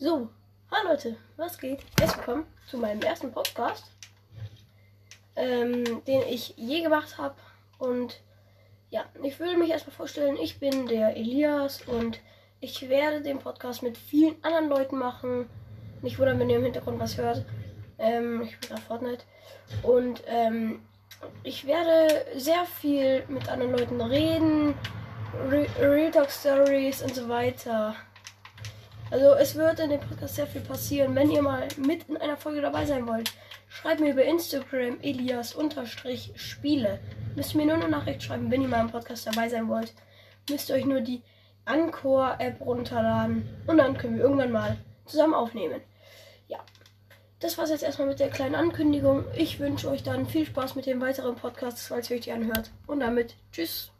So, hallo Leute, was geht? Herzlich willkommen zu meinem ersten Podcast, ähm, den ich je gemacht habe. Und ja, ich will mich erstmal vorstellen, ich bin der Elias und ich werde den Podcast mit vielen anderen Leuten machen. Nicht wundern, wenn ihr im Hintergrund was hört. Ähm, ich bin gerade Fortnite. Und ähm, ich werde sehr viel mit anderen Leuten reden, Re Real Talk Stories und so weiter. Also es wird in dem Podcast sehr viel passieren. Wenn ihr mal mit in einer Folge dabei sein wollt, schreibt mir über Instagram Elias-Spiele. Müsst mir nur eine Nachricht schreiben, wenn ihr mal im Podcast dabei sein wollt. Müsst ihr euch nur die Anchor-App runterladen und dann können wir irgendwann mal zusammen aufnehmen. Ja, das war's jetzt erstmal mit der kleinen Ankündigung. Ich wünsche euch dann viel Spaß mit dem weiteren Podcast, falls ihr euch die anhört. Und damit tschüss.